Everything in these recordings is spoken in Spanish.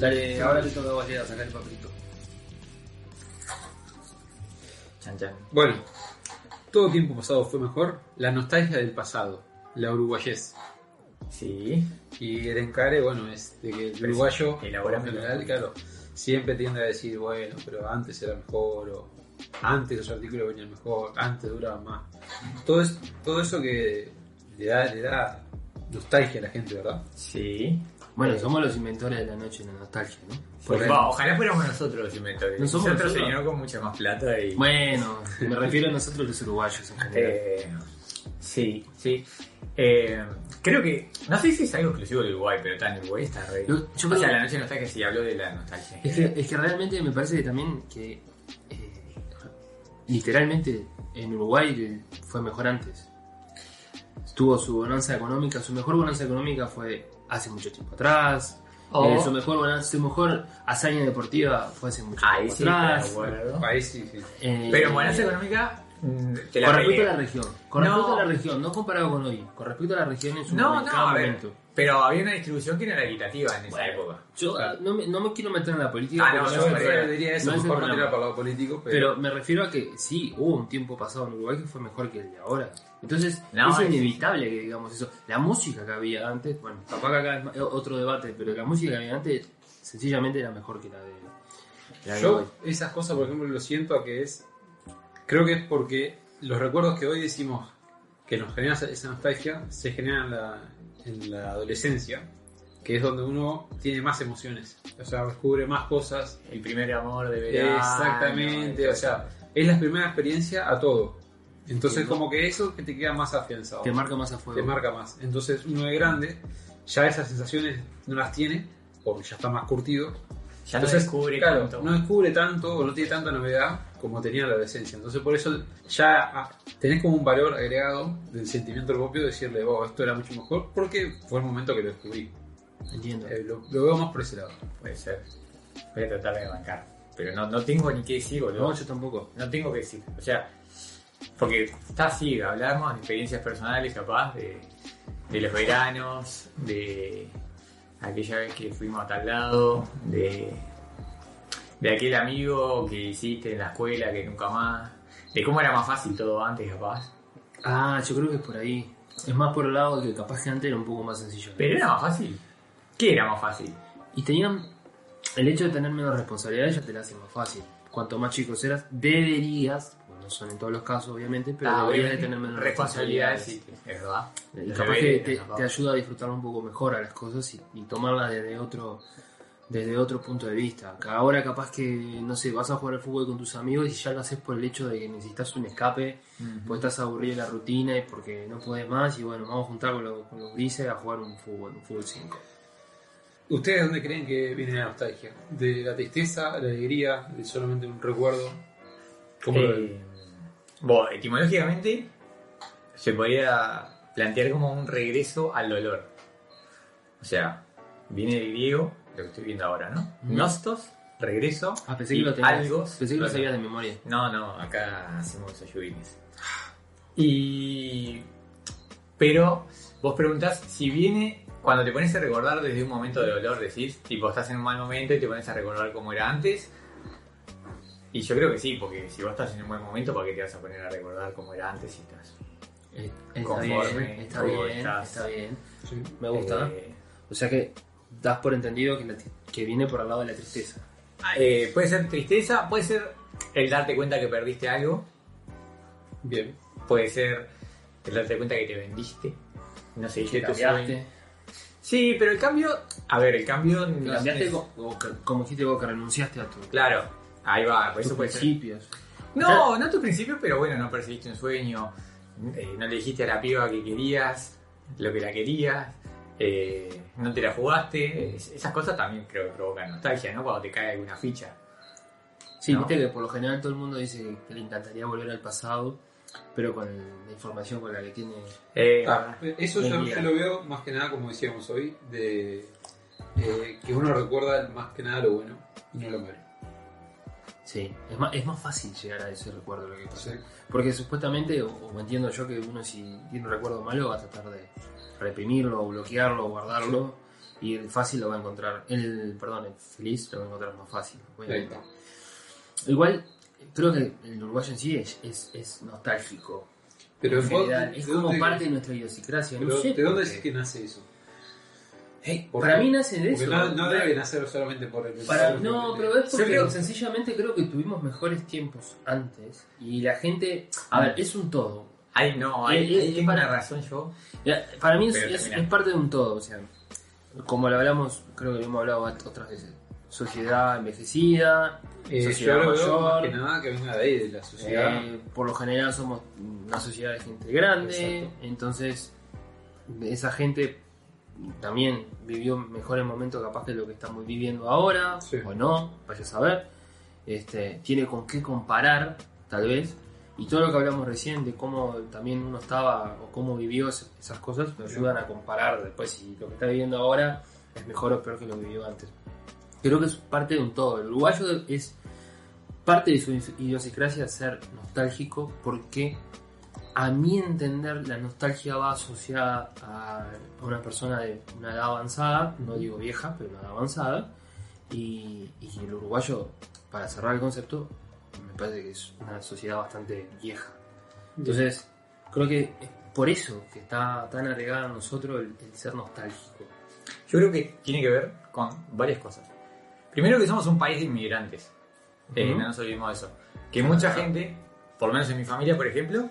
Dale, ahora te toca a vos, Lea, sacar el papelito. Chan, chan. Bueno, todo tiempo pasado fue mejor. La nostalgia del pasado, la uruguayés. Sí. Y el encare, bueno, es de que el uruguayo, por lo Elaborame. general, claro, siempre tiende a decir, bueno, pero antes era mejor, o antes los artículos venían mejor, antes duraban más. Todo, es, todo eso que le da, le da nostalgia a la gente, ¿verdad? Sí. Bueno, somos los inventores de la noche de la nostalgia, ¿no? Va, ojalá fuéramos nosotros los inventores. No somos nosotros se nosotros. llenó con mucha más plata y. Bueno, me refiero a nosotros los uruguayos en general. Eh, sí, sí. Eh, creo que. No sé si es algo exclusivo de Uruguay, pero está en Uruguay está re. Yo- yo o sea, la noche de nostalgia sí habló de la nostalgia. Es que, es que realmente me parece que también que eh, literalmente en Uruguay fue mejor antes. Tuvo su bonanza económica, su mejor bonanza económica fue hace mucho tiempo atrás. Oh. Eh, su mejor bonanza, su mejor hazaña deportiva fue hace mucho Ahí tiempo sí, atrás. Ahí sí, sí. Eh, Pero bonanza económica. Mm, Te la con respecto a la región, con No. respecto a la región, no comparado con hoy, con respecto a la región en su No, no, a ver. momento. Pero había una distribución que no era equitativa en esa Bueno, época. Yo no, me, no me quiero meter en la política, Ah, no, Yo realidad diría eso, no es mejor tirar político, pero... Pero me refiero a que sí, hubo un tiempo pasado en Uruguay que fue mejor que el de ahora. Entonces, No, es es- inevitable que digamos eso. La música que había antes, bueno, capaz que acá es otro debate, pero la música que había antes sencillamente era mejor que la de, la de hoy. Yo esas cosas, por ejemplo, lo siento a que es... Creo que es porque los recuerdos que hoy decimos que nos generan esa- nostalgia se generan en la, en la adolescencia, que es donde uno tiene más emociones. O sea, descubre más cosas. El primer amor de verano. Exactamente, o sea, es la primera experiencia a todo. Entonces, como que eso que te queda más afianzado. Te marca más a fuego. te marca más. Entonces, uno de grande ya esas sensaciones no las tiene, porque ya está más curtido. Ya no Entonces, descubre claro, tanto. no descubre tanto o no tiene tanta novedad como tenía en la adolescencia. Entonces, por eso ya ah, tenés como un valor agregado del sentimiento propio de decirle, oh, esto era mucho mejor, porque fue el momento que lo descubrí. Entiendo. Eh, lo, lo veo más por ese lado. Puede ser. Voy a tratar de bancar. Pero no, no tengo ni qué decir, boludo. No, yo tampoco. No tengo que decir. O sea, porque está así, hablamos de experiencias personales, capaz, de, de los veranos, de aquella vez que fuimos a tal lado, de, de aquel amigo que hiciste en la escuela que nunca más, de cómo era más fácil todo antes, capaz. Ah, yo creo que es por ahí. Es más por el lado de que capaz que antes era un poco más sencillo. Pero era más fácil. ¿Qué era más fácil? Y tenían. El hecho de tener menos responsabilidades ya te la hace más fácil. Cuanto más chicos eras, deberías, bueno, no son en todos los casos obviamente, pero Ah, deberías de tener menos responsabilidades, responsabilidades. sí, es verdad. Y capaz que te, ayuda a disfrutar un poco mejor a las cosas y, y tomarlas desde otro desde otro punto de vista. Ahora capaz que, no sé, vas a jugar al fútbol con tus amigos y ya lo haces por el hecho de que necesitas un escape, pues estás aburrido de la rutina y porque no puedes más y bueno, vamos a juntar con, los- con los grises a jugar un fútbol, un fútbol 5. ¿Ustedes dónde creen que viene la nostalgia? ¿De la tristeza, la alegría, de solamente un recuerdo? ¿Cómo lo ven? Eh, bueno, etimológicamente se podría plantear como un regreso al dolor. O sea, viene del griego, lo que estoy viendo ahora, ¿no? Ujú. Nostos, regreso. Ah, pensé y que lo tenías. algo. Pensé que lo sabías de memoria. No, no, acá hacemos ayudines. Y. Pero vos preguntás si viene. Cuando te pones a recordar desde un momento de dolor, decís, tipo, estás en un mal momento y te pones a recordar cómo era antes. Y yo creo que sí, porque si vos estás en un buen momento, ¿para qué te vas a poner a recordar cómo era antes si estás? Eh, Está Conforme, bien, está bien, estás- está bien. Sí. Me gusta. Eh, O sea que das por entendido que, la que viene por el lado de la tristeza. eh, puede ser tristeza, puede ser el darte cuenta que perdiste algo, Bien. puede ser el darte cuenta que te vendiste, no seguiste Que tu cambiaste. sueño. Sí, pero el cambio. A ver, el cambio. Que no cambiaste es- como dijiste vos, que renunciaste a tu, Claro, ahí va, por tus eso puede ser. principios. No, no tu principio, pero bueno, no perseguiste un sueño, eh, no le dijiste a la piba que querías, lo que la querías, eh, no te la jugaste. Es- esas cosas también creo que provocan nostalgia, ¿no? Cuando te cae alguna ficha. Sí, ¿no? viste que por lo general todo el mundo dice que le encantaría volver al pasado, pero con la información con la que tiene. Eh, Ah, eso yo, lo veo más que nada, como decíamos hoy, de eh, que uno recuerda más que nada lo bueno y no lo malo. Sí, es más, es más fácil llegar a ese recuerdo lo que pasa. Sí. Porque supuestamente, o, o entiendo yo que uno si tiene un recuerdo malo va a tratar de reprimirlo, bloquearlo, guardarlo. Y el fácil lo va a encontrar, el, perdón, el feliz lo va a encontrar más fácil. obviamente. Igual, creo que el uruguayo en sí es, es, es nostálgico. Pero en vos, general. ¿de es como parte de nuestra idiosincrasia. pero no sé ¿De dónde qué. que nace eso? Eh, ¿Por para qué? mí nace de Porque eso. no, no debe nacer solamente por el Para- no, pero es porque creo- sencillamente creo que tuvimos mejores tiempos antes y la gente, a ver, es un todo. Ay, no, hay, Es- hay es tengo para- una razón yo. Para mí es, parte de un todo, o sea, como lo hablamos, creo que lo hemos hablado otras veces. Sociedad envejecida, Eh, sociedad yo más mayor, que nada que venga de ahí, de la sociedad. eh, por lo general somos una sociedad de gente grande, Exacto. entonces esa gente también vivió mejores momentos capaz que lo que estamos viviendo ahora, Sí. o no, vaya a saber. Este, tiene con qué comparar, tal vez, y todo lo que hablamos recién de cómo también uno estaba o cómo vivió es- esas cosas, me ayudan a comparar después si lo que está viviendo ahora es mejor o peor que lo que vivió antes. Creo que es parte de un todo. El uruguayo es parte de su idiosincrasia ser nostálgico porque a mi entender la nostalgia va asociada a una persona de una edad avanzada, no digo vieja, pero una edad avanzada, y, y el uruguayo, para cerrar el concepto, parece que es una sociedad bastante vieja. Entonces, creo que es por eso que está tan agregada a nosotros el, el ser nostálgico. Yo creo que tiene que ver con varias cosas. Primero que somos un país de inmigrantes. Eh, Ujú. no nos olvidemos de eso. Que mucha gente, por lo menos en mi familia, por ejemplo,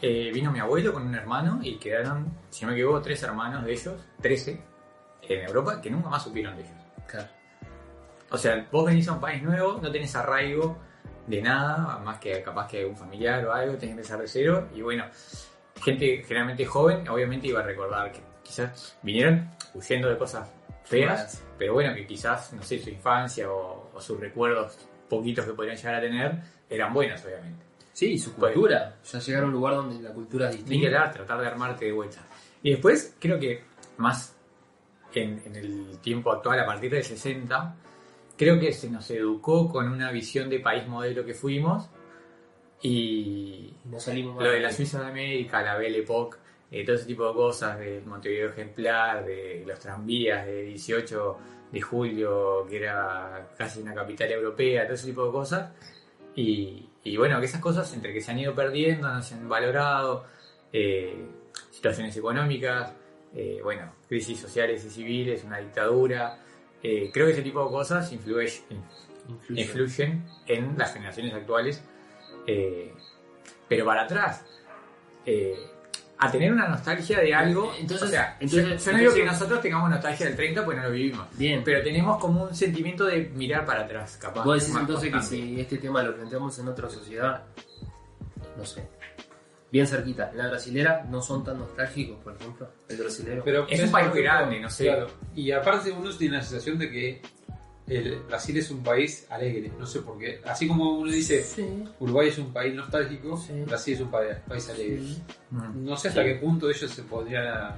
eh, vino mi abuelo con un hermano y quedaron, si no me equivoco, tres hermanos de ellos, 13, en Europa, que nunca más supieron de ellos. Claro. O sea, vos venís a un país nuevo, no tenés arraigo de nada, más que capaz que un familiar o algo, tenés que empezar de cero. Y bueno, gente generalmente joven, obviamente iba a recordar que quizás vinieron huyendo de cosas feas, pero bueno, que quizás, no sé, su infancia o, o sus recuerdos poquitos que podrían llegar a tener eran buenos, obviamente. Sí, su Pues- cultura. Ya llegar a un lugar donde la cultura es Ni que distinta. hablar, tratar de armarte de vuelta. Y después, creo que más en, en el tiempo actual, a partir del 60, creo que se nos educó con una visión de país modelo que fuimos y no salimos lo de la Suiza de América, la Belle Époque, eh, todo ese tipo de cosas, del Montevideo ejemplar, de los tranvías, de 18 de julio, que era casi una capital europea, todo ese tipo de cosas. Y, y bueno, que esas cosas entre que se han ido perdiendo, no se han valorado, eh, situaciones económicas, eh, bueno, crisis sociales y civiles, una dictadura. Eh, creo que ese tipo de cosas influye, Influye. influyen en las generaciones actuales. eh, pero para atrás, eh, a tener una nostalgia de algo. Entonces- o sea, entonces- yo, yo no digo que nosotros tengamos nostalgia del 30 porque no lo vivimos. Bien. Pero tenemos como un sentimiento de mirar para atrás, capaz. Vos decís entonces que si este tema lo planteamos en otra sociedad, no sé, bien cerquita, en la brasilera no son tan nostálgicos, por ejemplo, el brasilero. Pero Es un país grande, no sé. Claro. Y aparte uno tiene la sensación de que el Brasil es un país alegre, no sé por qué. Así como uno dice sí, Uruguay es un país nostálgico, Sí. Brasil es un país, alegre. sí. No sé hasta Sí. qué punto ellos se podrían...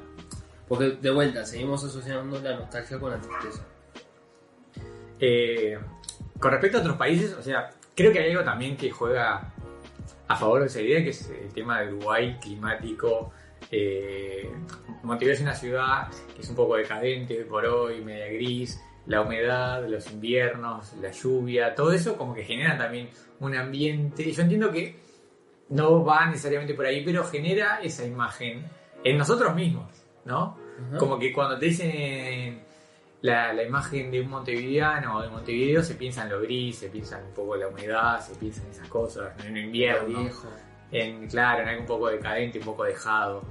Porque de vuelta, seguimos asociando la nostalgia con la tristeza. Eh, con respecto a otros países, o sea, creo que hay algo también que juega a favor de esa idea, que es el tema de Uruguay climático. Eh, Montevideo es una ciudad que es un poco decadente hoy por hoy, media gris, la humedad, los inviernos, la lluvia, todo eso como que genera también un ambiente. Yo entiendo que no va necesariamente por ahí, pero genera esa imagen en nosotros mismos, ¿no? Como que cuando te dicen la, la imagen de un montevideano o de Montevideo, se piensa en lo gris, se piensa un poco en la humedad, se piensa en esas cosas, en el invierno, viejo. en, claro, en algo un poco decadente, un poco dejado,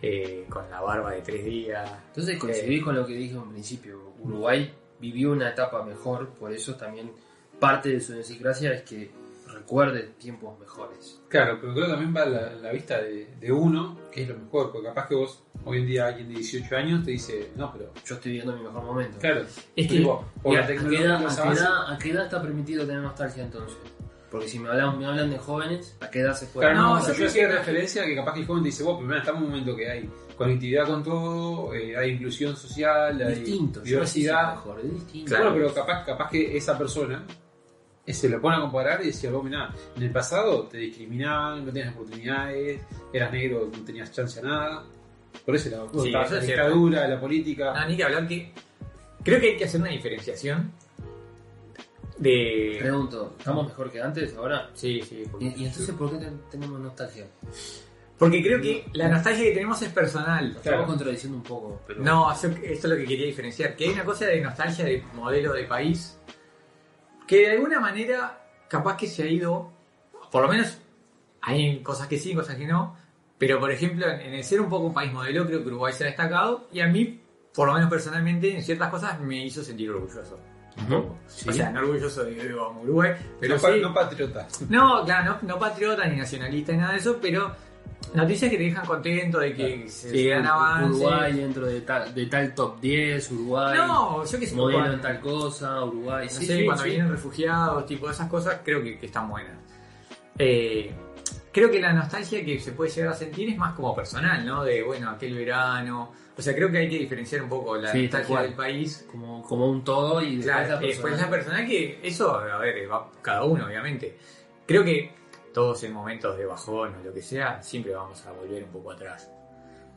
eh, con la barba de tres días. Entonces coincidí con lo que dije en principio. Uruguay vivió una etapa mejor, por eso también parte de su idiosincrasia es que recuerde tiempos mejores. Claro, pero creo que también va la, la vista de, de uno, que es lo mejor, porque capaz que vos, hoy en día alguien de 18 años te dice, no, pero... Yo estoy viviendo mi mejor momento. Claro, Es que, tipo, por la ¿A qué, edad, a qué edad- a qué edad está permitido tener nostalgia entonces? Porque si me hablan, me hablan de jóvenes, ¿a qué edad se puede? Claro, no, No, o sea, yo yo hacía referencia a que capaz que el joven dice, vos, primero estamos en un momento que hay conectividad con todo, eh, hay inclusión social, hay distinto, yo diversidad. mejor, es distinto. Claro. Bueno, pero capaz, capaz que esa persona se lo pone a comparar y decía, vos, mirá, en el pasado te discriminaban, no tenías oportunidades, eras negro, no tenías chance a nada. Por eso la, Sí, eso la es cierto. dictadura, la política. No, ni que hablar que creo que hay que hacer una diferenciación de... Pregunto, ¿estamos mejor que antes ahora? Sí, sí. porque- ¿Y, y entonces por qué ten- tenemos nostalgia? Porque creo que la nostalgia que tenemos es personal. Estamos contradiciendo un poco, pero... No, esto es lo que quería diferenciar. Que hay una cosa de nostalgia de modelo de país que de alguna manera capaz que se ha ido, por lo menos hay cosas que sí, cosas que no, pero por ejemplo en el ser un poco un país modelo creo que Uruguay se ha destacado y a mí, por lo menos personalmente, en ciertas cosas me hizo sentir orgulloso. Sí. O sea, no orgulloso de Uruguay, pero no, sí- no patriota. no, claro, no, no patriota ni nacionalista ni nada de eso, pero noticias que te dejan contento de que se, Sí, avances. Uruguay dentro de tal, de tal top 10, Uruguay, No, yo que sé, modelo en tal cosa, Uruguay, no sí, sé, sí, cuando vienen refugiados, tipo esas cosas, creo que, que están buenas. Eh, creo que la nostalgia que se puede llegar a sentir es más como personal, ¿no? De, bueno, aquel verano. O sea, creo que hay que diferenciar un poco la Sí, tal nostalgia del país. Como, como un todo y después Claro, la después persona. la personal que eso, a ver, va cada uno, obviamente. Creo que todos en momentos de bajón o lo que sea, siempre vamos a volver un poco atrás.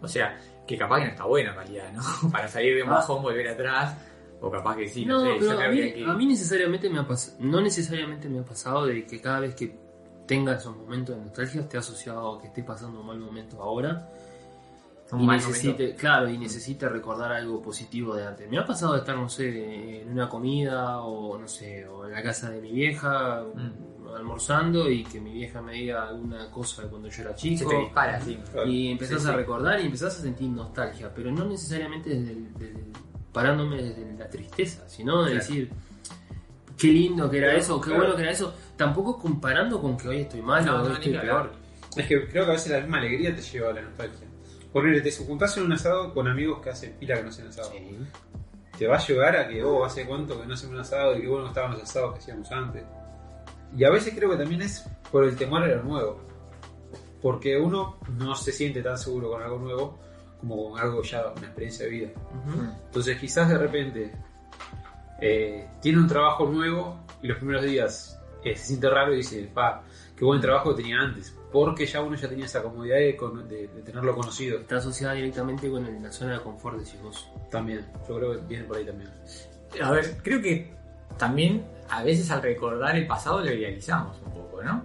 O sea, que capaz que no está bueno en realidad, ¿no? Para salir de un Ah. bajón, volver atrás, o capaz que sí, no, No, sé, yo pero a mí, que... a mí necesariamente me ha pasado, no necesariamente me ha pasado de que cada vez que tenga esos momentos de nostalgia esté asociado a que esté pasando un mal momento ahora un y mal necesite, claro, y necesite recordar algo positivo de antes. Me ha pasado de estar, no sé, en una comida o no sé, o en la casa de mi vieja Mm. almorzando y que mi vieja me diga alguna cosa de cuando yo era Se chico. te dispara, sí. Y empezás Sí, a recordar y empezás a sentir nostalgia, pero no necesariamente desde el- desde el- parándome desde la tristeza, sino de Claro. decir qué lindo que era Claro, eso, qué claro. bueno que era eso, tampoco comparando con que hoy estoy mal No, o hoy no, estoy peor. Es que creo que a veces la misma alegría te lleva a la nostalgia. Porque te juntás en un asado con amigos que hacen pila que no hacen asado. Sí. Te va a llevar a que, oh, hace cuánto que no hacemos un asado y qué bueno estaban los asados que hacíamos antes. Y a veces creo que también es por el temor a lo nuevo. Porque uno no se siente tan seguro con algo nuevo como con algo ya, una experiencia de vida. Entonces quizás de repente eh, tiene un trabajo nuevo y los primeros días eh, se siente raro y dice, pa, qué buen trabajo tenía antes. Porque ya uno ya tenía esa comodidad de, de- de tenerlo conocido. Está asociada directamente con la zona de confort, decís vos. También, yo creo que viene por ahí también. A ver, creo que también a veces al recordar el pasado lo idealizamos un poco, ¿no?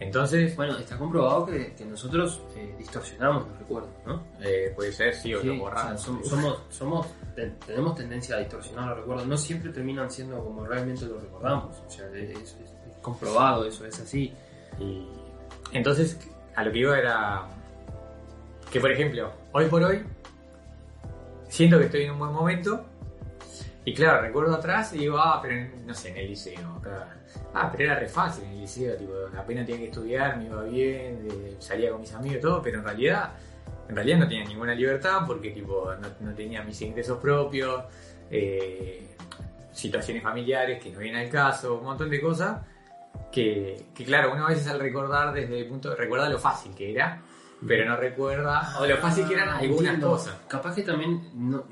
Entonces, Bueno, está comprobado que, que nosotros eh, distorsionamos los recuerdos, ¿no? eh, puede ser, sí, o Sí, lo o sea, borramos. som- somos, somos, ten- tenemos tendencia a distorsionar los recuerdos, no siempre terminan siendo como realmente los recordamos, o sea, es, es- es comprobado eso, es así. Y entonces, a lo que iba era que, por ejemplo, hoy por hoy, siento que estoy en un buen momento. Y claro, recuerdo atrás y digo, ah, pero en- no sé, en el liceo. acá. Ah, pero era re fácil en el liceo, tipo, apenas tenía que estudiar, me iba bien, eh, salía con mis amigos y todo, pero en realidad, en realidad no tenía ninguna libertad porque tipo, no, no tenía mis ingresos propios, eh, situaciones familiares que no vienen al caso, un montón de cosas que, que claro, uno a veces al recordar desde el punto recuerda lo fácil que era, pero no recuerda, o lo fácil que eran Ah, algunas entiendo. cosas. Capaz que también no,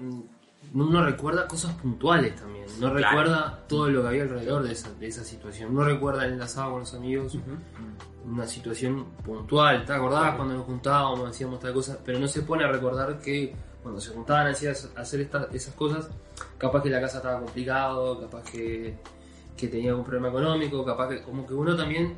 no, no recuerda cosas puntuales también, no Claro. recuerda todo lo que había alrededor de esa, de esa situación, no recuerda el enlazado con los amigos una situación puntual, ¿te acordás Claro. cuando nos juntábamos, hacíamos tal cosa? Pero no se pone a recordar que cuando se juntaban hacían hacer estas, esas cosas, capaz que la casa estaba complicado, capaz que, que tenía algún problema económico, capaz que como que uno también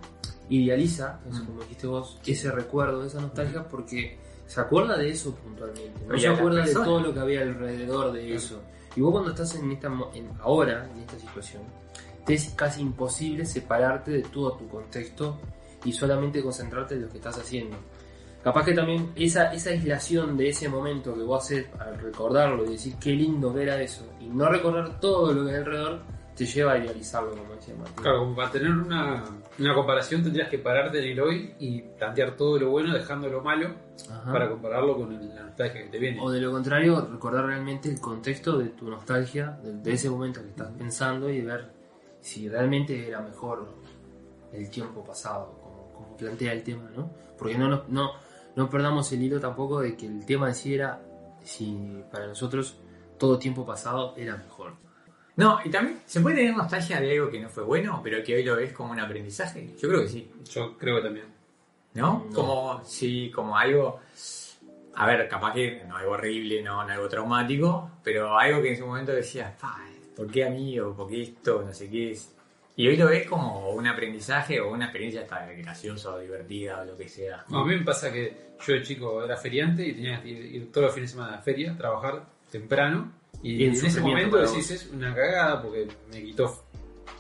idealiza, como dijiste vos, ese recuerdo, esa nostalgia, porque se acuerda de eso puntualmente, no se acuerda de todo lo que había alrededor de eso. Y vos cuando estás en esta en, ahora, en esta situación, te es casi imposible separarte de todo tu contexto y solamente concentrarte en lo que estás haciendo. Capaz que también esa, esa aislación de ese momento que vos haces al recordarlo y decir qué lindo que era eso y no recordar todo lo que hay alrededor te lleva a idealizarlo, como decía Martín. Claro, como para tener una, una comparación tendrías que pararte en el hoy y plantear todo lo bueno dejando lo malo Ajá. para compararlo con el- la nostalgia que te viene. O de lo contrario, recordar realmente el contexto de tu nostalgia, de, de ese momento que estás pensando y ver si realmente era mejor el tiempo pasado, como, como plantea el tema, ¿no? Porque no, nos- no, no perdamos el hilo tampoco de que el tema en sí era si para nosotros todo tiempo pasado era mejor. No, y también se puede tener nostalgia de algo que no fue bueno, pero que hoy lo ves como un aprendizaje. Yo creo que sí. Yo creo que también. ¿No? No. Como, sí, como algo. a ver, capaz que no algo horrible, no, no algo traumático, pero algo que en ese momento decías, "Pa, ¿por qué a mí? o ¿por qué esto? No sé qué es. Y hoy lo ves como un aprendizaje o una experiencia hasta graciosa o divertida o lo que sea. No, a mí me pasa que yo de chico era feriante y tenía que ir, ir todos los fines de semana a la feria, trabajar temprano. Y, en ese momento decís, es una cagada porque me quitó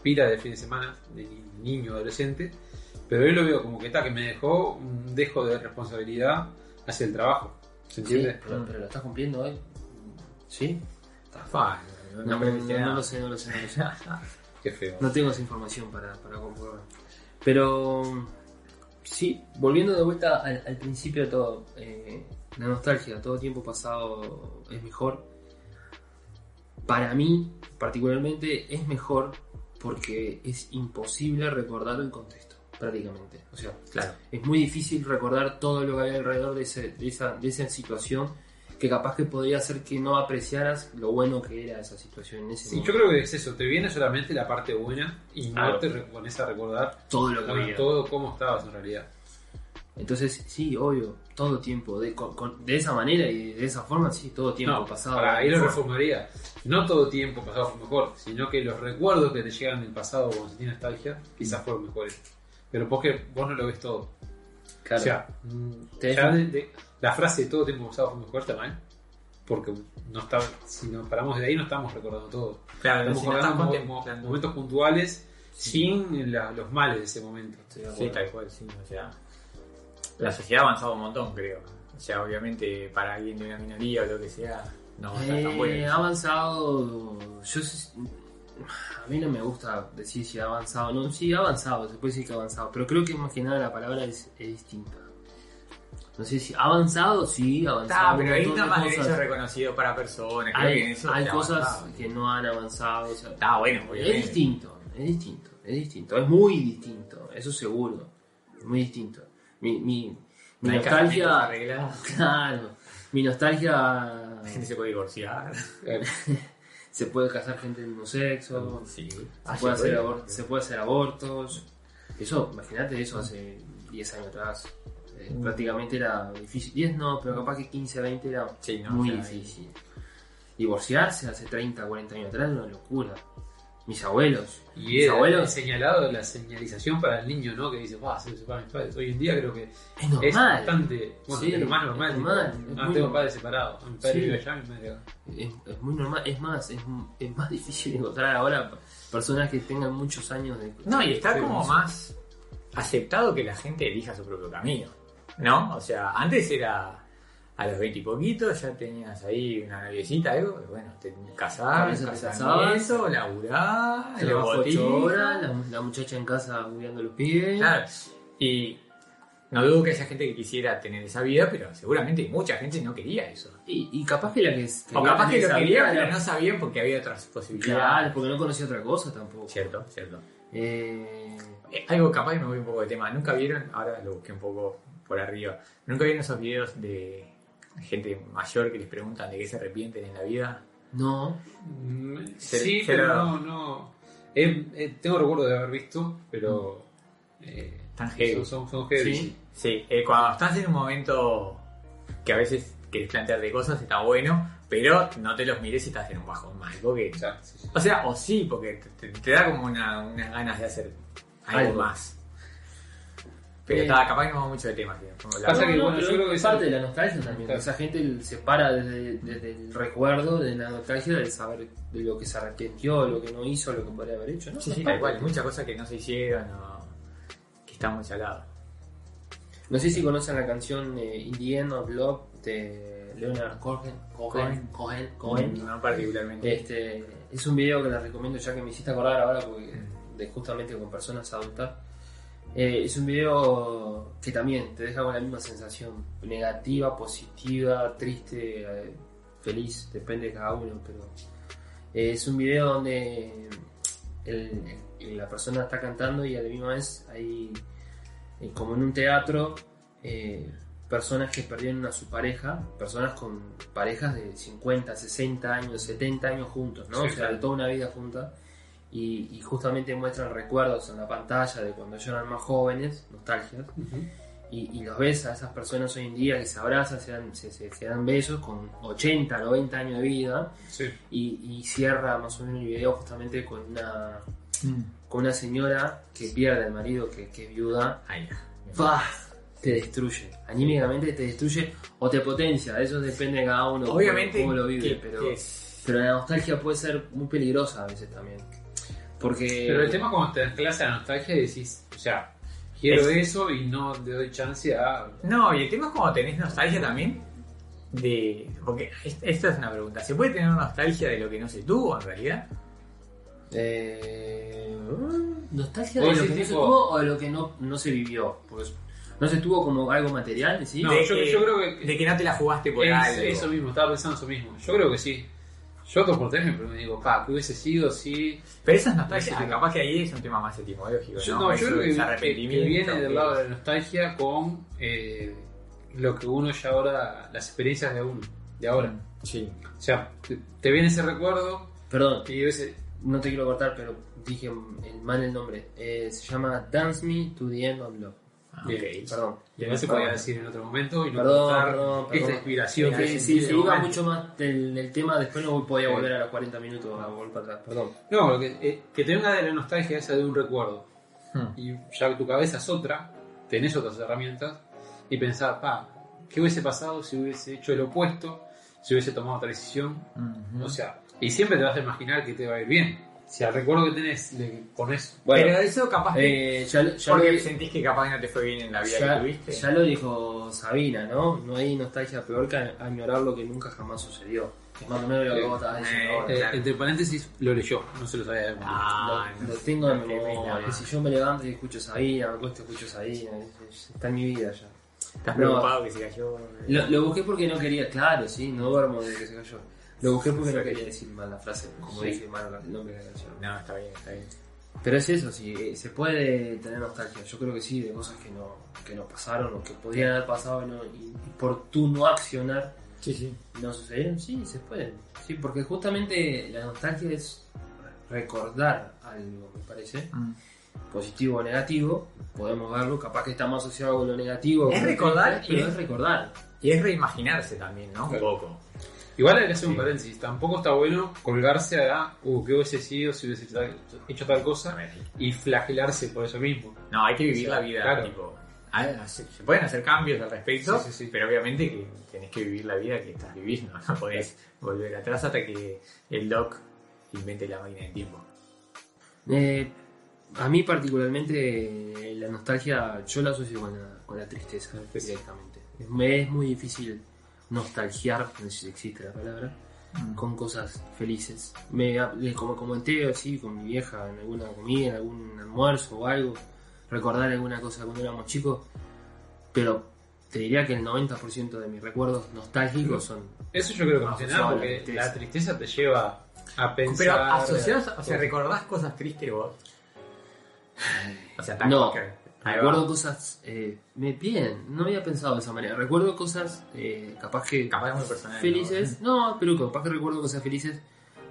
pila de fin de semana, de ni- niño, adolescente. Pero hoy lo veo como que está, que me dejó un dejo de responsabilidad hacia el trabajo. ¿Se Sí, entiende? pero, pero lo estás cumpliendo hoy. ¿Sí? Fa, No, no, lo sé, no lo sé, no lo sé. Qué feo. No tengo esa información para, para comprobar. Pero sí, volviendo de vuelta al, al principio de todo, eh, la nostalgia, todo tiempo pasado es mejor. Para mí, particularmente, es mejor porque es imposible recordarlo en contexto, prácticamente. O sea, Claro. es muy difícil recordar todo lo que había alrededor de, ese- de esa, de esa situación que capaz que podría hacer que no apreciaras lo bueno que era esa situación en ese Sí, momento. yo creo que es eso, te viene solamente la parte buena y no Claro. te pones a recordar todo lo que había. todo cómo estabas en realidad. Entonces, sí, obvio, todo tiempo, de, con- con- de esa manera y de esa forma, sí, todo tiempo No, pasado. para ahí lo mejor. reformaría. No todo tiempo pasado fue mejor, sino que los recuerdos que te llegan del pasado cuando se tiene nostalgia, quizás fueron mejores. Pero vos que vos no lo ves todo. Claro. O sea, Te ya de- de- la frase todo tiempo pasado fue mejor está mal. Porque no está, si nos paramos de ahí no estamos recordando todo. Claro, Estamos si no recordando mo- contemplando- momentos puntuales sin la- los males de ese momento. De Sí, tal cual, sí. O sea, la sociedad ha avanzado un montón, creo. O sea, obviamente para alguien de una minoría o lo que sea, no va a estar tan Eh, bueno. ha avanzado. Yo sé- a mí no me gusta decir si ha avanzado. No, sí, ha avanzado, se puede decir que ha avanzado. Pero creo que más que nada la palabra es, es distinta. No sé si ha avanzado, sí, ha avanzado. Está, un pero hay de más cosas. derechos reconocidos para personas. Creo que en Hay, eso cosas avanzado. que no han avanzado. o sea, Está bueno, Es obviamente. distinto, es distinto, es distinto, es muy distinto, eso seguro, es muy distinto. Mi, mi, mi nostalgia, claro, mi nostalgia La gente se puede divorciar. Eh, se puede casar gente del mismo sexo, Sí. se, Ah, puede hacer puede. se puede hacer abortos. Eso, imagínate eso hace 10 años atrás. Eh, Mm. prácticamente era difícil. 10 no, pero capaz que 15, 20 era Sí, no, muy o sea, difícil. Divorciarse hace 30, 40 años atrás era una locura. Mis abuelos. Y mis era abuelos. señalado la señalización para el niño, ¿no? Que dice, va, se separan mis padres. Hoy en día creo que Es normal. es bastante, bueno, Sí, es lo más es normal. normal, tipo, es ah, muy tengo normal. padres separados. Mi padre Sí. vive allá, mi madre acá. Es, es muy normal, es más, es, es más difícil encontrar ahora personas que tengan muchos años de... No, y está como más aceptado que la gente elija su propio camino. ¿No? O sea, antes era a los veinte y poquitos, ya tenías ahí una noviecita, algo, bueno, te te casamiento, Trabajo ocho horas, la, la muchacha en casa cuidando los pibes. Claro. Y no dudo que haya gente que quisiera tener esa vida, pero seguramente mucha gente no quería eso. Y, y capaz que la que... O capaz que lo esa quería, vida pero no sabían porque había otras Claro, posibilidades. porque no conocía otra cosa tampoco. Cierto, cierto. Eh, Eh, algo capaz y me voy un poco de tema. ¿Nunca vieron, ahora lo busqué un poco por arriba, ¿nunca vieron esos videos de gente mayor que les preguntan de qué se arrepienten en la vida? no, Mm, Se- sí, se pero no, no. Eh, eh, tengo recuerdo de haber visto, pero. Eh, Tan heavy. son, son, son heavy. Sí. Sí, eh, cuando estás en un momento que a veces querés plantearte cosas, está bueno, pero no te los mires si estás en un bajón mal. Porque, O sea, sí, sí. o sea, o sí, porque te, te- te da como una- unas ganas de hacer algo, Algo. más. Pero está, capaz que no vamos mucho de temas. tío. Como la- Pasa que, No, no, bueno, yo creo que es parte de la nostalgia también. Claro. Esa gente se para desde, desde el recuerdo de la nostalgia de saber de lo que se arrepintió, lo que no hizo, lo que podría haber hecho. ¿no? Sí, sí, tal cual. Hay muchas cosas que no se hicieron o que están muy saladas. No sé si conocen la canción eh, In the End of Love de Leonard Cohen. Cohen, Cohen, Cohen. No particularmente. Este, es un video que les recomiendo ya que me hiciste acordar ahora porque de justamente con personas adultas. Eh, es un video que también te deja con la misma sensación, negativa, positiva, triste, eh, feliz, depende de cada uno, pero eh, es un video donde el- el- la persona está cantando y a la misma vez hay, eh, como en un teatro, eh, personas que perdieron a su pareja, personas con parejas de 50, 60 años, 70 años juntos, ¿no? Sí, o sea, claro. toda una vida junta. Y, y justamente muestran recuerdos en la pantalla de cuando ellos eran más jóvenes, nostalgias, y, y los ves a esas personas hoy en día que se abrazan, se dan, se, se- se dan besos con 80, 90 años de vida Sí. y, y cierra más o menos el video justamente con una, con una señora que pierde al marido que, que es viuda. ¡Pah! Te destruye, anímicamente te destruye o te potencia, eso depende de cada uno cómo- Obviamente cómo lo vive, que- pero, que pero la nostalgia puede ser muy peligrosa a veces también. Porque Pero el tema es cuando te desclasa la nostalgia y decís, o sea, quiero Es- eso y no le doy chance a. No, y el tema es como tenés nostalgia también de... Porque es- esta es una pregunta. ¿Se puede tener nostalgia de lo que no se tuvo en realidad? Eh, nostalgia de lo que no se tuvo o de lo que no, no se vivió. Porque no se tuvo como algo material, ¿sí? No, de yo- que, yo creo que- De que no te la jugaste por Es algo. eso mismo, estaba pensando eso mismo. Yo creo que sí. Yo por tres me digo, pa, que hubiese sido si. Pero esa es nostalgia. Ah, capaz que ahí es un tema más etimológico. Yo, ¿no? no, yo creo que, arrepentimiento, viene del lado de la nostalgia con eh, lo que uno ya ahora, las experiencias de uno, de ahora. Sí. O sea, te, te viene ese recuerdo Perdón, y ese. no te quiero cortar, pero dije el mal el nombre. Eh, se llama Dance Me to the End of Love. Ah, Bien. ok. Perdón. Y no se podía decir en otro momento y no Perdón, contar perdón, esta perdón. inspiración. Es que si ese se iba mucho más del, del tema, después no podía Sí. volver a los 40 minutos a volver para atrás. Perdón. No, que, eh, que te venga de la nostalgia esa de un recuerdo. Hmm. Y ya tu cabeza es otra, tenés otras herramientas, y pensar, pa, ¿qué hubiese pasado si hubiese hecho el opuesto? Si hubiese tomado otra decisión. Ujú. O sea, y siempre te vas a imaginar que te va a ir bien. Si al recuerdo que tenés le pones. Pero eso capaz que... eh, ya, lo- ya porque lo, sentís que capaz que no te fue bien en la vida ya- que tuviste. ya lo dijo Sabina, ¿no? No hay nostalgia peor que añorar lo que nunca jamás sucedió. Es más o menos lo que Eh, vos estabas diciendo eh, ahora. Eh, entre paréntesis, lo leyó, no se lo sabía de memoria. Ah, lo, no. lo tengo de Qué memoria. Si yo me levanto y escucho Sabina, me acuesto y escucho Sabina, es- es- está en mi vida ya. Estás No. preocupado que se cayó. Lo, lo busqué porque no quería, claro, sí, no duermo desde que se cayó. Lo busqué porque no quería decir mal la frase, como Sí. dije mal el nombre de la canción. No, está bien, está bien. Pero es eso, sí, eh, se puede tener nostalgia. Yo creo que sí, de cosas que no, que no pasaron o que podrían haber pasado y, no- y- y por tu no accionar Sí, sí. no sucedieron. Sí, se pueden. Sí, porque justamente la nostalgia es recordar algo, me parece, positivo o negativo. Podemos verlo, capaz que está más asociado con lo negativo. Es recordar y pero es- es recordar. Y es reimaginarse también, ¿no? Un poco. Igual hay que hacer un paréntesis. Tampoco está bueno colgarse a, uh, ¿qué hubiese sido si hubiese hecho tal, hecho tal cosa? y flagelarse por eso mismo. No, hay que vivir O sea, la vida, claro. tipo. ah, Se pueden hacer cambios al respecto, Sí, sí, sí. pero obviamente que tenés que vivir la vida que estás viviendo. No podés volver atrás hasta que el doc invente la máquina del tiempo. Eh, a mí particularmente la nostalgia yo la asocio con la, con la tristeza directamente. Me es muy difícil nostalgiar, no sé si existe la palabra, con cosas felices. Me, eh, como comenté así con mi vieja en alguna comida, en algún almuerzo o algo, recordar alguna cosa cuando éramos chicos, pero te diría que el 90% de mis recuerdos nostálgicos son... Eso yo creo que No, más que asociado nada a la porque tristeza. la tristeza te lleva a pensar. Pero asociados, o sea, cosas. ¿recordás cosas tristes vos? O sea, tan No, que-. Recuerdo cosas eh, me- bien, no había pensado de esa manera. Recuerdo cosas eh, capaz que Capaz muy personal. felices, no, pero capaz que recuerdo cosas felices,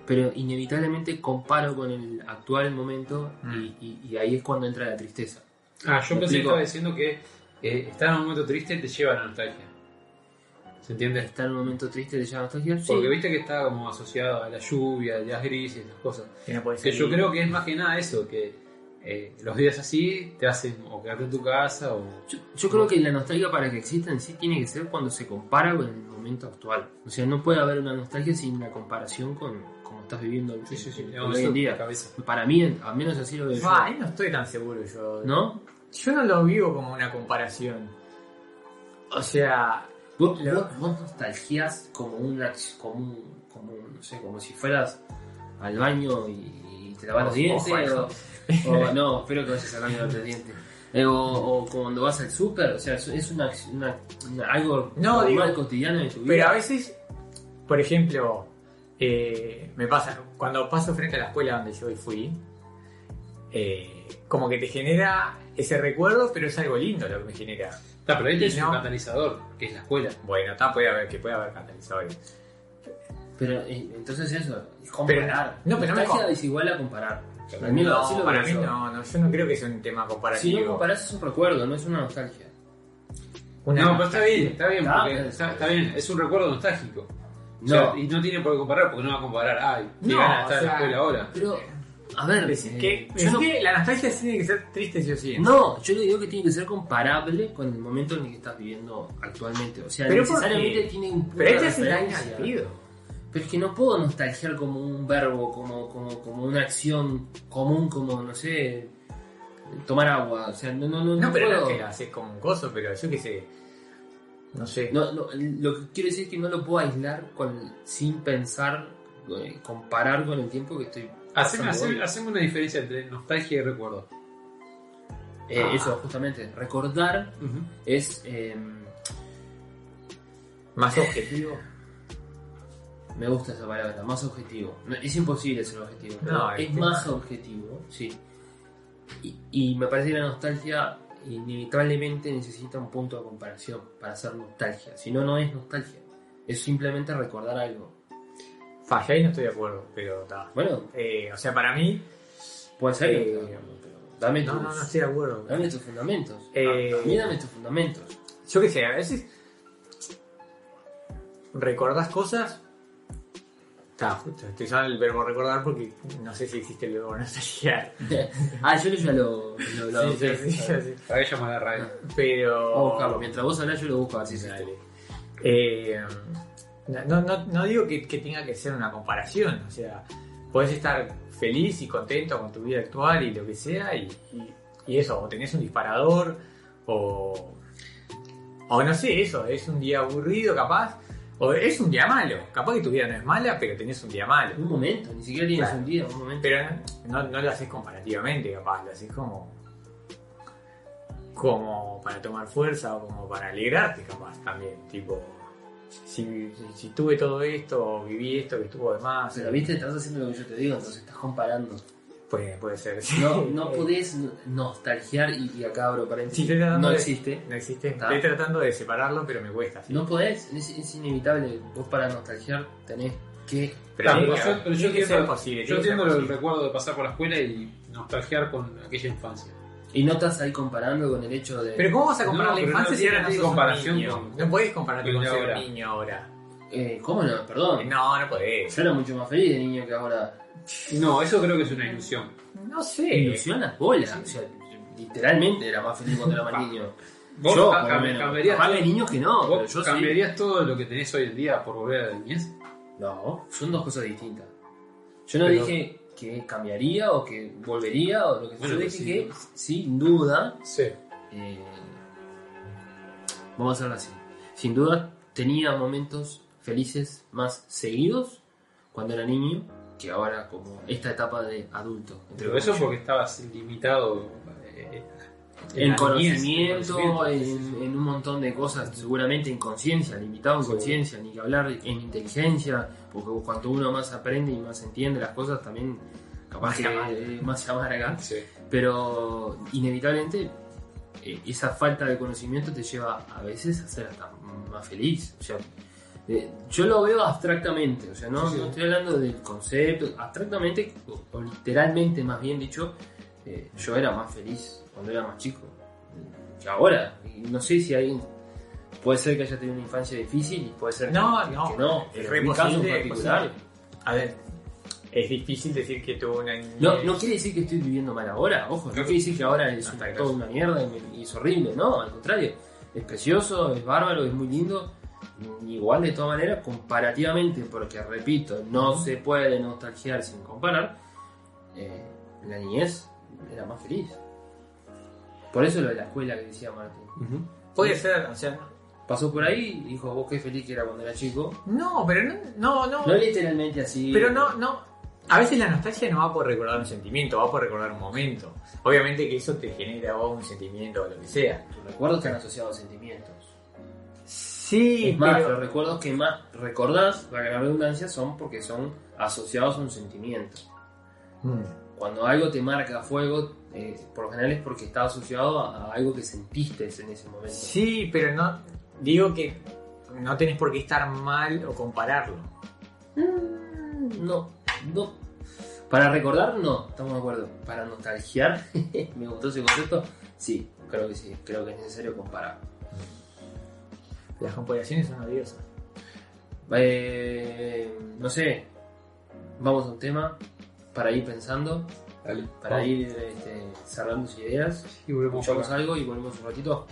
pero inevitablemente comparo con el actual momento y, Mm. y- y ahí es cuando entra la tristeza. Ah, yo ¿Me pensé que estaba diciendo que eh, estar en un momento triste te lleva a la nostalgia. ¿Se entiende? Está en un momento triste de ya nostalgia, sí. Porque viste que está como asociado a la lluvia, días grises, esas cosas. Que no podés Que yo creo que es más que nada eso, que eh, los días así te hacen o quedarte en tu casa o... Yo, yo creo que la nostalgia para que exista en sí tiene que ser cuando se compara con el momento actual. O sea, no puede haber una nostalgia sin la comparación con cómo estás viviendo el- no, hoy en día. cabeza. Para mí, al menos así lo veo yo. Ah, ahí no estoy tan seguro yo. ¿No? Yo no lo vivo como una comparación. O sea, Vos, Lo- vos- vos nostalgias como una como, un- como no sé, como si fueras al baño y, te lavas los dientes. O, no, espero que vayas lavarte los dientes. Eh, o, o cuando vas al súper, o sea, es, una, una- una- algo No, normal, digo, cotidiano de tu vida. pero a veces, por ejemplo, eh, me pasa, cuando paso frente a la escuela donde yo hoy fui, eh, como que te genera ese recuerdo, pero es algo lindo lo que me genera. Está, pero ahí tenés No. un catalizador, que es la escuela. Bueno, está, puede haber, que puede haber catalizadores. Pero entonces eso, es comparar. no, pero no me nostalgia com- es igual a comparar. No, para mí yo. no, no, yo no creo que sea un tema Si comparativo. no comparás es un recuerdo, no es una nostalgia. una no, pero está bien, está bien, Está, porque está, está bien, es un recuerdo nostálgico. O No. sea, y no tiene por qué comparar, porque no va a comparar, ay, qué No, de estar o en la escuela ahora. Pero, a ver, Es eh, que, yo es no- que la nostalgia tiene que ser triste sí o sí. No, yo le digo que tiene que ser comparable con el momento en el que estás viviendo actualmente. O sea, Pero ¿por necesariamente tiene un Pero este es el año. Pero es que no puedo nostalgiar como un verbo, como, como, como una acción común, como, no sé, tomar agua. O sea, no, no, no. No, pero no puedo. es que haces como un coso, pero yo qué sé. No sé. No, no, lo que quiero decir es que no lo puedo aislar con, sin pensar, eh, comparar con el tiempo que estoy. Haceme, una diferencia entre nostalgia y recuerdo. Eh, Ah. Eso, justamente. Recordar es. eh, Más objetivo. Me gusta esa palabra, más objetivo. No, es imposible ser objetivo, pero No, es más objetivo, sí. Y, y me parece que la nostalgia inevitablemente necesita un punto de comparación para ser nostalgia. Si no, no es nostalgia. Es simplemente recordar algo. Falla, ahí no estoy de acuerdo, pero está. Bueno, Eh, o sea, para mí. puede ser, que Eh, no acuerdo, pero dame No, tus, no, no estoy de acuerdo. dame tus fundamentos. Eh, A mí dame tus fundamentos. Yo qué sé, a veces. Recordás cosas. Está, justo, estoy usando el verbo recordar porque no sé si existe el verbo nostalgiar. ah, yo ya lo, lo, lo Sí, sí, sí, sí. Para que llama la radio. Pero. Vamos a buscarlo. Mientras vos hablás, yo lo busco a ver si se Dale. Eh, no, no, no digo que, que tenga que ser una comparación, o sea, puedes estar feliz y contento con tu vida actual y lo que sea, y, y- y eso, o tenés un disparador, o, o no sé, eso, es un día aburrido capaz, o es un día malo, capaz que tu vida no es mala, pero tenés un día malo. Un momento, ni siquiera tienes Claro. un día, un momento. Pero no, no lo haces comparativamente, capaz, lo haces como. como para tomar fuerza o como para alegrarte, capaz también. Tipo, si, si, si tuve todo esto o viví esto que estuvo de más, Pero viste, estás haciendo lo que yo te digo, entonces estás comparando. Puede, puede ser. No, no podés nostalgiar, y, y acá abro Sí, paréntesis, no de- existe. No existe. Está. Estoy tratando de separarlo, pero me cuesta. sí. No podés, es, es inevitable. Vos para nostalgiar tenés que... Pero, pero yo, pero yo que entiendo, posible. yo entiendo el recuerdo de pasar por la escuela y nostalgiar con aquella infancia. Y no estás ahí comparando con el hecho de... Pero ¿cómo vas a comparar No, la infancia no si ahora no comparación niño? con- No podés compararte con ser un niño ahora. Eh, ¿Cómo no? Perdón. No, no podés. Yo era mucho más feliz de niño que ahora. No, eso creo que es una ilusión. No sé. Ilusión las bolas. O sea, literalmente era más feliz cuando era más niño. Vos yo, ca- cam- menos. cambiarías Capaz todo- que hay niños que no, pero ¿Vos yo sí. cambiarías todo lo que tenés hoy en día por volver a la niñez? No, son dos cosas distintas. Yo no Pero- dije que cambiaría o que volvería o lo que sea. Bueno, Yo pues dije sí. que, sin duda, Sí. eh, vamos a hacerlo así. Sin duda tenía momentos felices más seguidos cuando era niño que ahora como esta etapa de adulto. entre Pero eso comillas. porque estabas limitado eh, en en conocimiento. en, en un montón de cosas, seguramente en conciencia, limitado en Sí. conciencia, ni que hablar en inteligencia, porque cuanto uno más aprende y más entiende las cosas, también capaz que más se amarga. Sí. Pero inevitablemente eh, esa falta de conocimiento te lleva a veces a ser hasta más feliz. O sea, eh, yo lo veo abstractamente, o sea, no, Sí, sí. no estoy hablando del concepto, abstractamente, o, o literalmente más bien dicho, eh, yo era más feliz cuando era más chico que ahora. Y no sé si alguien puede ser que haya tenido una infancia difícil y puede ser No, que, no, que no. es re posible, particular. A ver, es difícil decir que tuvo una. No, no quiere decir que estoy viviendo mal ahora, ojo, no quiere decir que ahora es está toda una mierda y, me- y es horrible, no, al contrario, es precioso, es bárbaro, es muy lindo, igual de todas maneras, comparativamente, porque repito, no se puede nostalgiar sin comparar, eh, la niñez era más feliz. Por eso lo de la escuela que decía Martín. Puede ser, o sea. Pasó por ahí y dijo, vos qué feliz que era cuando era chico. No, pero no, no, no. No literalmente así. Pero no, no. A veces la nostalgia no va por recordar un sentimiento, va por recordar un momento. Obviamente que eso te genera vos un sentimiento o lo que sea. Tus recuerdos están asociados a sentimientos. Sí, Es más, pero- los recuerdos que más recordás, para la redundancia, son porque son asociados a un sentimiento. Mm. Cuando algo te marca a fuego, eh, por lo general es porque está asociado a, a algo que sentiste en ese momento. Sí, pero no. Digo que no tenés por qué estar mal o compararlo. Mm, No, no. Para recordar, no, estamos de acuerdo. Para nostalgiar, me gustó ese concepto, sí, creo que sí, creo que es necesario comparar. Las comparaciones son odiosas. Eh, no sé, vamos a un tema para ir pensando, Dale. para Vamos. ir este, cerrando sus ideas. Y volvemos Escuchamos algo y volvemos un ratito.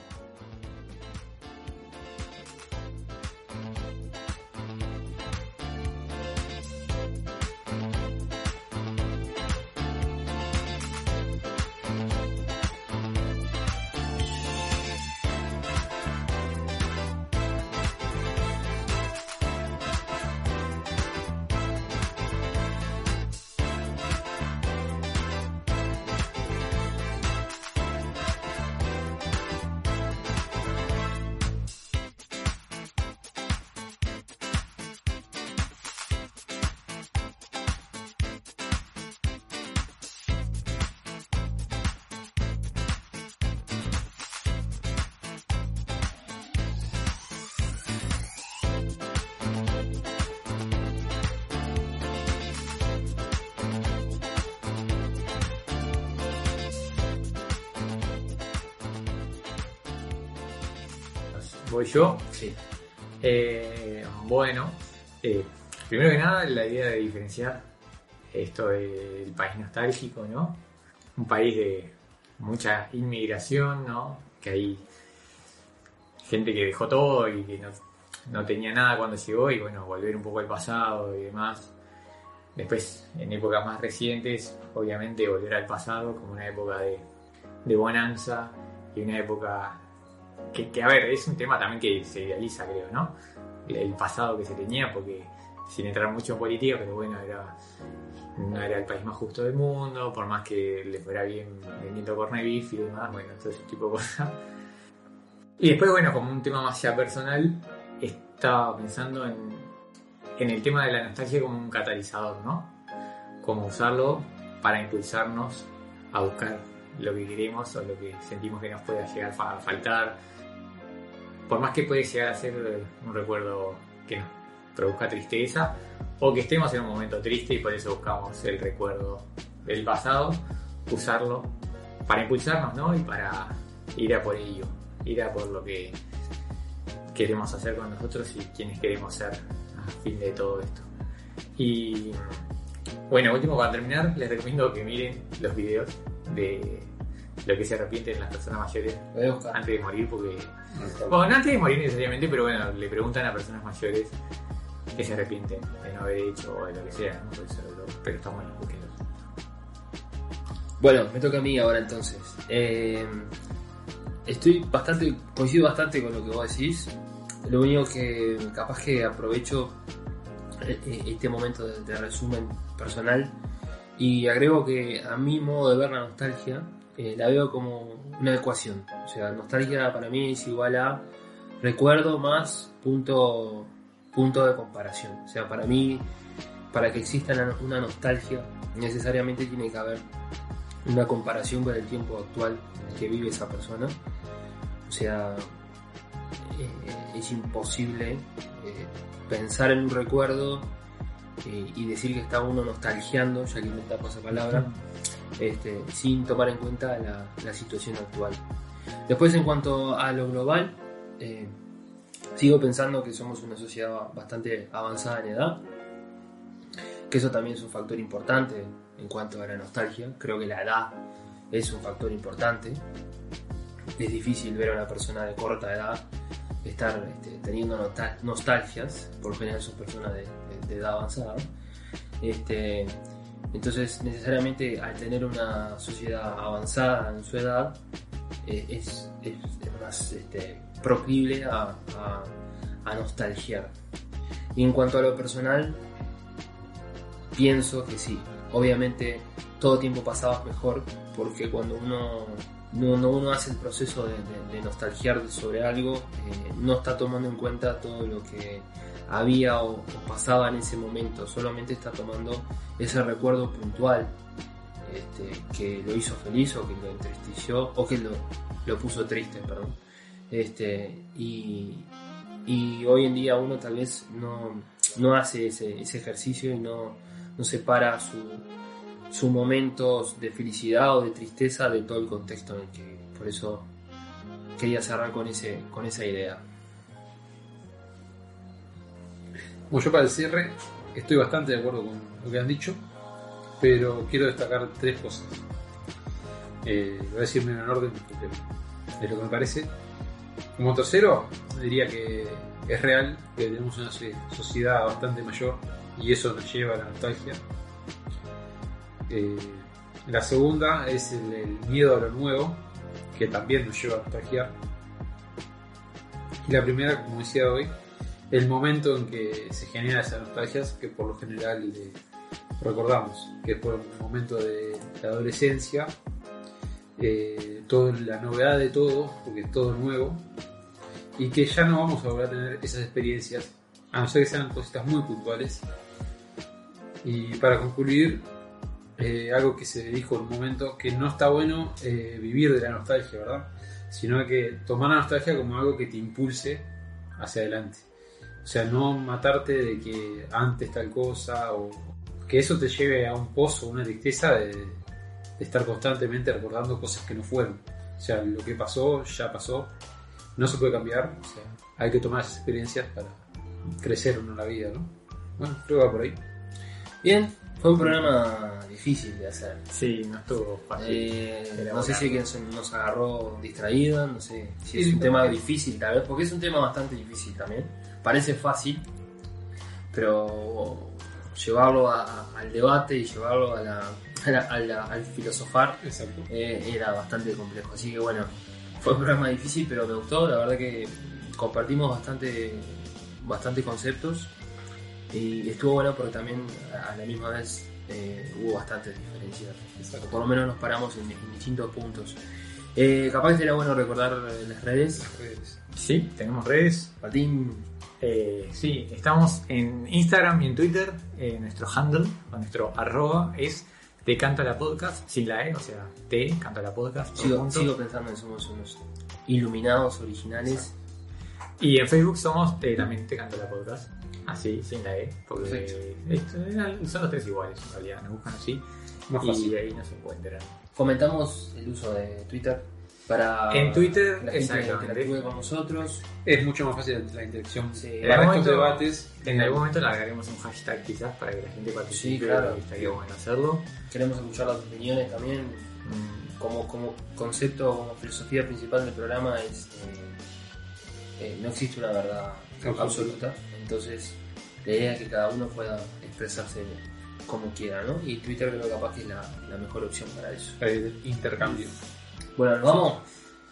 Voy yo. Sí. Eh, bueno, eh, primero que nada, la idea de diferenciar esto del país nostálgico, ¿no? Un país de mucha inmigración, ¿no? Que hay gente que dejó todo y que no, no tenía nada cuando llegó y bueno, volver un poco al pasado y demás. Después, en épocas más recientes, obviamente volver al pasado como una época de, de bonanza y una época que, que, a ver, es un tema también que se idealiza, creo, ¿no? El, pasado que se tenía, porque sin entrar mucho en política, pero bueno, era, no era el país más justo del mundo, por más que le fuera bien vendiendo corne beef y demás, bueno, todo ese tipo de cosas. Y después, bueno, como un tema más ya personal, estaba pensando en, en el tema de la nostalgia como un catalizador, ¿no? Cómo usarlo para impulsarnos a buscar lo que queremos o lo que sentimos que nos pueda llegar a faltar. Por más que puede llegar a ser un recuerdo que nos produzca tristeza o que estemos en un momento triste y por eso buscamos el recuerdo del pasado, usarlo para impulsarnos, ¿no? Y para ir a por ello, ir a por lo que queremos hacer con nosotros y quienes queremos ser a fin de todo esto. Y bueno, último para terminar, les recomiendo que miren los videos de lo que se arrepienten las personas mayores antes de morir, porque. Bueno, no antes de morir necesariamente, pero bueno, le preguntan a personas mayores que se arrepienten de no haber hecho o de lo que sea, ¿no? Pero está bueno. Bueno, me toca a mí ahora entonces. Eh, estoy bastante, coincido bastante con lo que vos decís. Lo único que capaz que aprovecho eh, este momento de, de resumen personal y agrego que a mi modo de ver la nostalgia eh, la veo como una ecuación. O sea, nostalgia para mí es igual a recuerdo más punto, punto de comparación. O sea, para mí, para que exista una- nostalgia, necesariamente tiene que haber una comparación con el tiempo actual en el que vive esa persona. O sea, eh, es imposible eh, pensar en un recuerdo eh, y decir que está uno nostalgiando, ya que tapo esa palabra, este, sin tomar en cuenta la, la situación actual. Después, en cuanto a lo global, eh, sigo pensando que somos una sociedad bastante avanzada en edad, que eso también es un factor importante en cuanto a la nostalgia. Creo que la edad es un factor importante. Es difícil ver a una persona de corta edad estar este, teniendo nostal- nostalgias, por general son personas de, de- edad avanzada. Este, entonces, necesariamente al tener una sociedad avanzada en su edad, eh, es, es- es más este, a, a, nostalgiar. Y en cuanto a lo personal, pienso que sí. Obviamente todo tiempo pasaba mejor porque cuando uno, no, no uno hace el proceso de, de- de sobre algo, eh, no está tomando en cuenta todo lo que había o, pasaba en ese momento, solamente está tomando ese recuerdo puntual este, que lo hizo feliz o que lo entristeció o que lo, lo puso triste, perdón. Este, y, y hoy en día uno tal vez no, no hace ese, ese ejercicio y no, no separa su, sus momentos de felicidad o de tristeza de todo el contexto en el que por eso quería cerrar con ese con esa idea Bueno, yo para el cierre estoy bastante de acuerdo con lo que han dicho, pero quiero destacar tres cosas. Eh, voy a decirme en orden porque lo que me parece. Como tercero, diría que es real que tenemos una so- sociedad bastante mayor y eso nos lleva a la nostalgia. Eh, la segunda es el, miedo a lo nuevo, que también nos lleva a nostalgiar. Y la primera, como decía hoy, el momento en que se genera esas nostalgias que por lo general recordamos, que fue un momento de la adolescencia, eh, toda la novedad de todo, porque es todo nuevo, y que ya no vamos a volver a tener esas experiencias, a no ser que sean cositas muy puntuales. Y para concluir, eh, algo que se dijo en un momento, que no está bueno eh, vivir de la nostalgia, ¿verdad? Sino que tomar la nostalgia como algo que te impulse hacia adelante. O sea, no matarte de que antes tal cosa o que eso te lleve a un pozo, una tristeza de, de estar constantemente recordando cosas que no fueron. O sea, lo que pasó ya pasó, no se puede cambiar, o sea, hay que tomar esas experiencias para crecer en la vida, ¿no? Bueno, creo que va por ahí. Bien, fue un programa difícil de hacer. Sí, no estuvo fácil. Eh, no sé si que nos, nos agarró distraídos, no sé si es Sí, un tema difícil tal vez, porque es un tema bastante difícil también. Parece fácil, pero llevarlo a- al debate y llevarlo a la, a la- a la- al filosofar eh, era bastante complejo. Así que bueno, fue un programa difícil, pero me gustó. La verdad que compartimos bastante, bastante conceptos y estuvo bueno porque también a la misma vez eh, hubo bastantes diferencias. Exacto. Por lo menos nos paramos en, en distintos puntos. Eh, capaz que sería bueno recordar eh, las redes. Las redes. Sí, tenemos redes. Martín, Eh, sí, estamos en Instagram y en Twitter. Eh, nuestro handle o nuestro arroba es Te Canta la Podcast, sin la E, o sea, Te Canta la Podcast. sigo, pensando que somos unos iluminados originales. Y en Facebook somos eh, también Te Canta la Podcast, así, sin la E, porque esto, son los tres iguales en realidad, nos buscan así Más y fácil. ahí nos encuentran. Comentamos el uso de Twitter para En Twitter, la que interactúe con nosotros. Es mucho más fácil la interacción. Sí. Para En algún estos momento- debates, En algún momento le agregaremos un hashtag quizás para que la gente participe, Sí, claro. y estaría bueno hacerlo. Queremos escuchar las opiniones también. Mm, Como, como concepto, como filosofía principal del programa es eh, eh, no existe una verdad Absoluta. absoluta. Entonces, la idea es que cada uno pueda expresarse como quiera, ¿no? Y Twitter creo que capaz que es la, la mejor opción para eso. el intercambio. Bueno, nos vamos.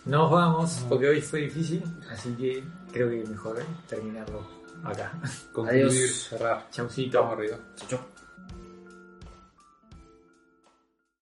Nos vamos, porque hoy fue difícil, así que creo que mejor terminarlo acá. Concluir, Adiós. cerrar. Chaucito. Vamos arriba. Chau, chau.